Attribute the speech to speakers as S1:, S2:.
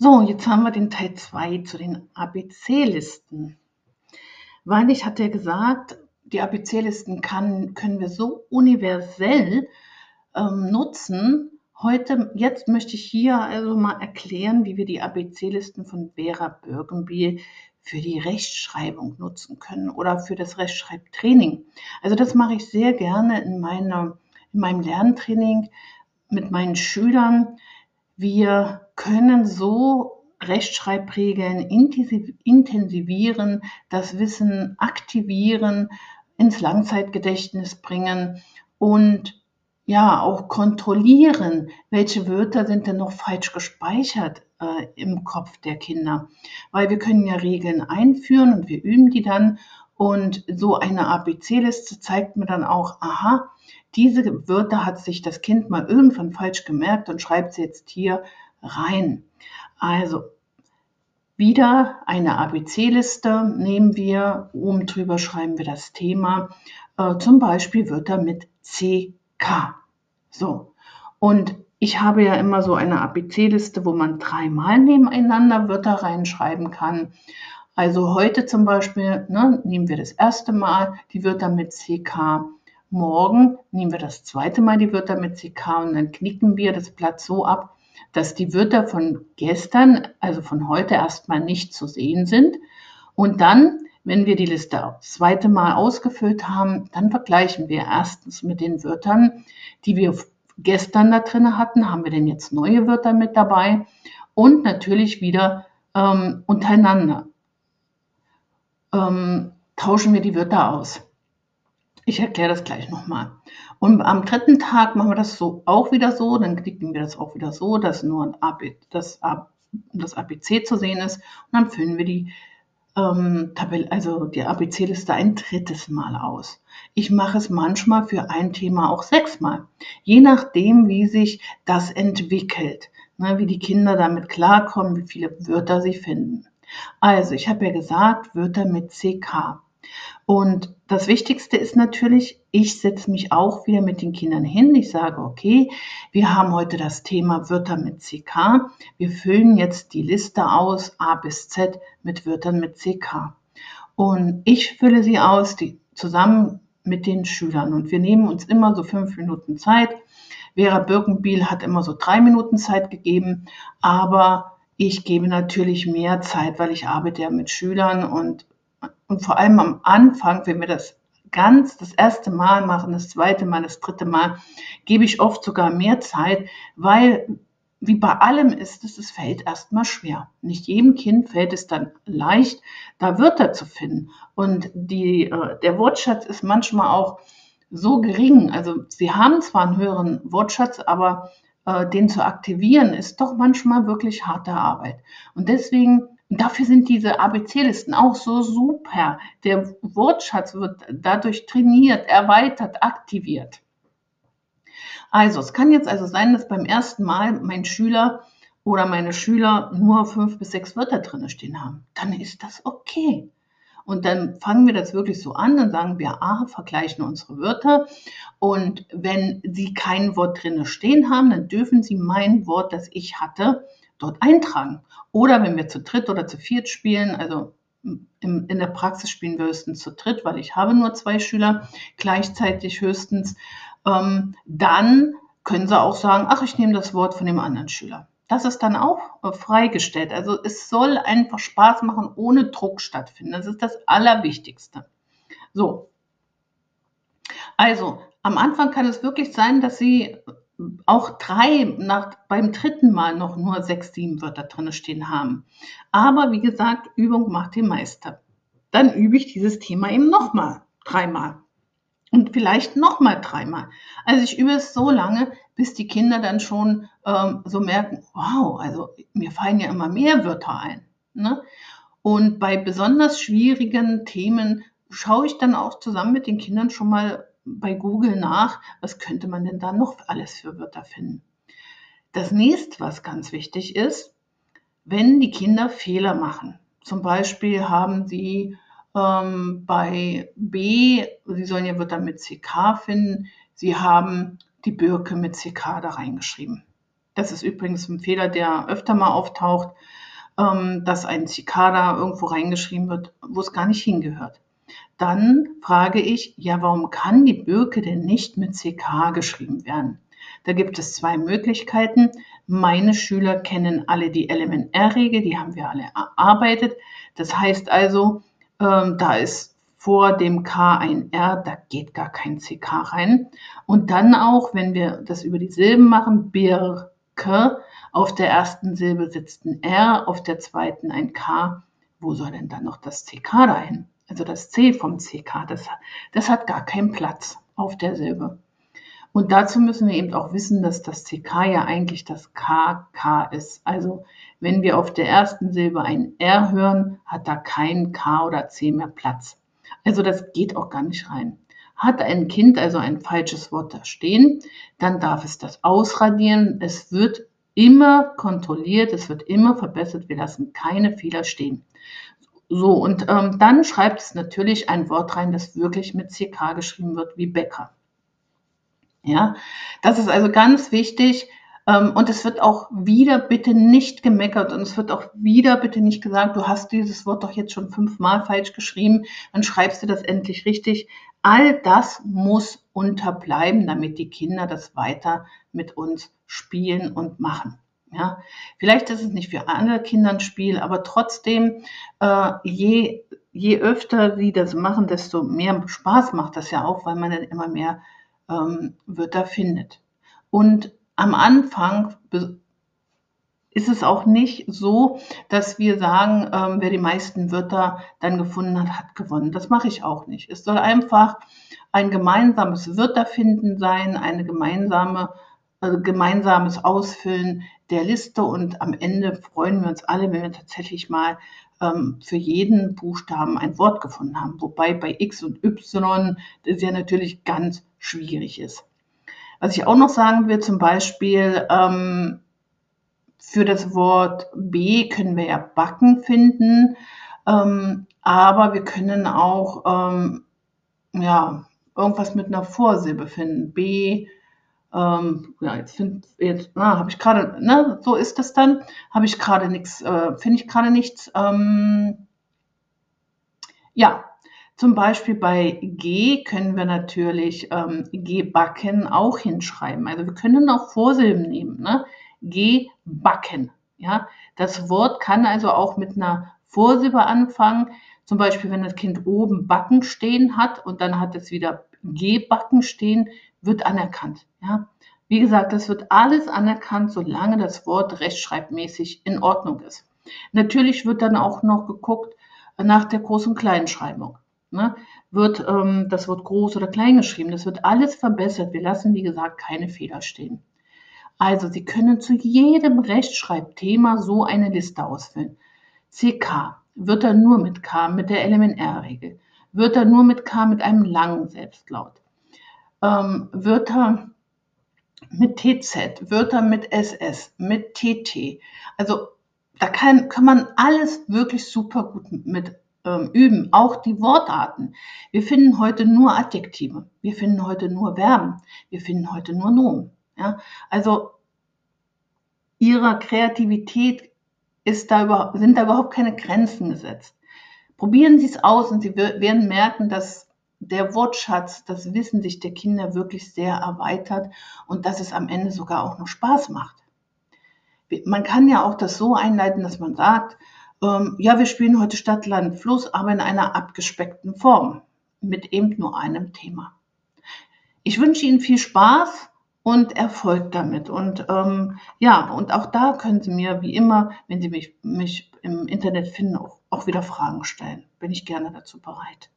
S1: So, jetzt haben wir den Teil 2 zu den ABC-Listen. Weil ich hatte ja gesagt, die ABC-Listen können wir so universell ähm, nutzen. Heute, jetzt möchte ich hier also mal erklären, wie wir die ABC-Listen von Vera Birkenbiel für die Rechtschreibung nutzen können oder für das Rechtschreibtraining. Also das mache ich sehr gerne in, meiner, in meinem Lerntraining mit meinen Schülern. Wir können so Rechtschreibregeln intensivieren, das Wissen aktivieren, ins Langzeitgedächtnis bringen und ja auch kontrollieren, welche Wörter sind denn noch falsch gespeichert äh, im Kopf der Kinder. Weil wir können ja Regeln einführen und wir üben die dann. Und so eine ABC-Liste zeigt mir dann auch, aha, diese Wörter hat sich das Kind mal irgendwann falsch gemerkt und schreibt sie jetzt hier rein. Also wieder eine ABC-Liste nehmen wir, oben drüber schreiben wir das Thema, äh, zum Beispiel Wörter mit CK. So, und ich habe ja immer so eine ABC-Liste, wo man dreimal nebeneinander Wörter reinschreiben kann. Also heute zum Beispiel ne, nehmen wir das erste Mal die Wörter mit CK. Morgen nehmen wir das zweite Mal die Wörter mit CK und dann knicken wir das Blatt so ab, dass die Wörter von gestern, also von heute erstmal nicht zu sehen sind. Und dann, wenn wir die Liste das zweite Mal ausgefüllt haben, dann vergleichen wir erstens mit den Wörtern, die wir gestern da drin hatten, haben wir denn jetzt neue Wörter mit dabei und natürlich wieder ähm, untereinander ähm, tauschen wir die Wörter aus. Ich erkläre das gleich nochmal. Und am dritten Tag machen wir das so auch wieder so, dann klicken wir das auch wieder so, dass nur das, das ABC zu sehen ist und dann füllen wir die ähm, Tabelle, also die ABC-Liste ein drittes Mal aus. Ich mache es manchmal für ein Thema auch sechsmal, je nachdem, wie sich das entwickelt, ne, wie die Kinder damit klarkommen, wie viele Wörter sie finden. Also, ich habe ja gesagt, Wörter mit CK. Und das Wichtigste ist natürlich, ich setze mich auch wieder mit den Kindern hin. Ich sage, okay, wir haben heute das Thema Wörter mit CK. Wir füllen jetzt die Liste aus, A bis Z, mit Wörtern mit CK. Und ich fülle sie aus, die, zusammen mit den Schülern. Und wir nehmen uns immer so fünf Minuten Zeit. Vera Birkenbiel hat immer so drei Minuten Zeit gegeben, aber ich gebe natürlich mehr Zeit, weil ich arbeite ja mit Schülern und und vor allem am Anfang, wenn wir das ganz das erste Mal machen, das zweite Mal, das dritte Mal, gebe ich oft sogar mehr Zeit, weil wie bei allem ist es, es fällt erstmal schwer. Nicht jedem Kind fällt es dann leicht, da Wörter zu finden. Und die, äh, der Wortschatz ist manchmal auch so gering. Also sie haben zwar einen höheren Wortschatz, aber äh, den zu aktivieren ist doch manchmal wirklich harte Arbeit. Und deswegen dafür sind diese ABC-Listen auch so super. Der Wortschatz wird dadurch trainiert, erweitert, aktiviert. Also, es kann jetzt also sein, dass beim ersten Mal mein Schüler oder meine Schüler nur fünf bis sechs Wörter drin stehen haben. Dann ist das okay. Und dann fangen wir das wirklich so an, dann sagen wir, ah, vergleichen unsere Wörter. Und wenn Sie kein Wort drin stehen haben, dann dürfen Sie mein Wort, das ich hatte, dort eintragen. Oder wenn wir zu dritt oder zu viert spielen, also in, in der Praxis spielen wir höchstens zu dritt, weil ich habe nur zwei Schüler gleichzeitig höchstens, ähm, dann können sie auch sagen, ach, ich nehme das Wort von dem anderen Schüler. Das ist dann auch äh, freigestellt. Also es soll einfach Spaß machen, ohne Druck stattfinden. Das ist das Allerwichtigste. So. Also, am Anfang kann es wirklich sein, dass Sie auch drei nach, beim dritten Mal noch nur sechs, sieben Wörter drin stehen haben. Aber wie gesagt, Übung macht den Meister. Dann übe ich dieses Thema eben nochmal dreimal. Und vielleicht nochmal dreimal. Also ich übe es so lange, bis die Kinder dann schon ähm, so merken, wow, also mir fallen ja immer mehr Wörter ein. Ne? Und bei besonders schwierigen Themen schaue ich dann auch zusammen mit den Kindern schon mal bei Google nach, was könnte man denn da noch alles für Wörter finden. Das nächste, was ganz wichtig ist, wenn die Kinder Fehler machen. Zum Beispiel haben sie ähm, bei B, sie sollen ja Wörter mit CK finden, sie haben die Birke mit CK da reingeschrieben. Das ist übrigens ein Fehler, der öfter mal auftaucht, ähm, dass ein Cicada irgendwo reingeschrieben wird, wo es gar nicht hingehört. Dann frage ich, ja, warum kann die Birke denn nicht mit CK geschrieben werden? Da gibt es zwei Möglichkeiten. Meine Schüler kennen alle die LMNR-Regel, die haben wir alle erarbeitet. Das heißt also, ähm, da ist vor dem K ein R, da geht gar kein CK rein. Und dann auch, wenn wir das über die Silben machen, Birke, auf der ersten Silbe sitzt ein R, auf der zweiten ein K. Wo soll denn dann noch das CK dahin? Also das C vom CK, das, das hat gar keinen Platz auf der Silbe. Und dazu müssen wir eben auch wissen, dass das CK ja eigentlich das KK ist. Also wenn wir auf der ersten Silbe ein R hören, hat da kein K oder C mehr Platz. Also das geht auch gar nicht rein. Hat ein Kind also ein falsches Wort da stehen, dann darf es das ausradieren. Es wird immer kontrolliert, es wird immer verbessert. Wir lassen keine Fehler stehen. So, und ähm, dann schreibt es natürlich ein Wort rein, das wirklich mit CK geschrieben wird, wie Bäcker. Ja, das ist also ganz wichtig. Ähm, und es wird auch wieder bitte nicht gemeckert und es wird auch wieder bitte nicht gesagt, du hast dieses Wort doch jetzt schon fünfmal falsch geschrieben, dann schreibst du das endlich richtig. All das muss unterbleiben, damit die Kinder das weiter mit uns spielen und machen. Ja, vielleicht ist es nicht für alle Kinder ein Spiel, aber trotzdem, äh, je, je öfter sie das machen, desto mehr Spaß macht das ja auch, weil man dann immer mehr ähm, Wörter findet. Und am Anfang ist es auch nicht so, dass wir sagen, ähm, wer die meisten Wörter dann gefunden hat, hat gewonnen. Das mache ich auch nicht. Es soll einfach ein gemeinsames Wörterfinden sein, eine gemeinsame, also gemeinsames Ausfüllen der Liste und am Ende freuen wir uns alle, wenn wir tatsächlich mal ähm, für jeden Buchstaben ein Wort gefunden haben. Wobei bei X und Y das ja natürlich ganz schwierig ist. Was ich auch noch sagen will, zum Beispiel ähm, für das Wort B können wir ja Backen finden, ähm, aber wir können auch ähm, ja, irgendwas mit einer Vorsilbe finden. B, ähm, ja, jetzt finde jetzt, na, habe ich gerade, ne, so ist das dann, habe ich gerade nichts, äh, finde ich gerade nichts. Ähm, ja, zum Beispiel bei G können wir natürlich ähm, G-Backen auch hinschreiben. Also wir können auch Vorsilben nehmen. Ne? G-Backen. Ja? Das Wort kann also auch mit einer Vorsilbe anfangen. Zum Beispiel, wenn das Kind oben Backen stehen hat und dann hat es wieder G-Backen stehen, wird anerkannt. Ja? Wie gesagt, das wird alles anerkannt, solange das Wort rechtschreibmäßig in Ordnung ist. Natürlich wird dann auch noch geguckt nach der Groß- und Kleinschreibung ne, wird ähm, das Wort groß oder klein geschrieben. Das wird alles verbessert. Wir lassen, wie gesagt, keine Fehler stehen. Also, Sie können zu jedem Rechtschreibthema so eine Liste ausfüllen. CK, wird er nur mit K, mit der LMNR-Regel. Wird er nur mit K mit einem langen Selbstlaut. Ähm, Wörter mit TZ, Wörter mit SS, mit TT. Also da kann, kann man alles wirklich super gut mit ähm, üben, auch die Wortarten. Wir finden heute nur Adjektive, wir finden heute nur Verben, wir finden heute nur Nomen. Ja? Also ihrer Kreativität ist da über, sind da überhaupt keine Grenzen gesetzt. Probieren Sie es aus und Sie werden merken, dass der Wortschatz, das Wissen sich der Kinder wirklich sehr erweitert und dass es am Ende sogar auch noch Spaß macht. Man kann ja auch das so einleiten, dass man sagt, ähm, ja, wir spielen heute Stadt, Land, Fluss, aber in einer abgespeckten Form mit eben nur einem Thema. Ich wünsche Ihnen viel Spaß und Erfolg damit. Und ähm, ja, und auch da können Sie mir wie immer, wenn Sie mich, mich im Internet finden, auch, auch wieder Fragen stellen. Bin ich gerne dazu bereit.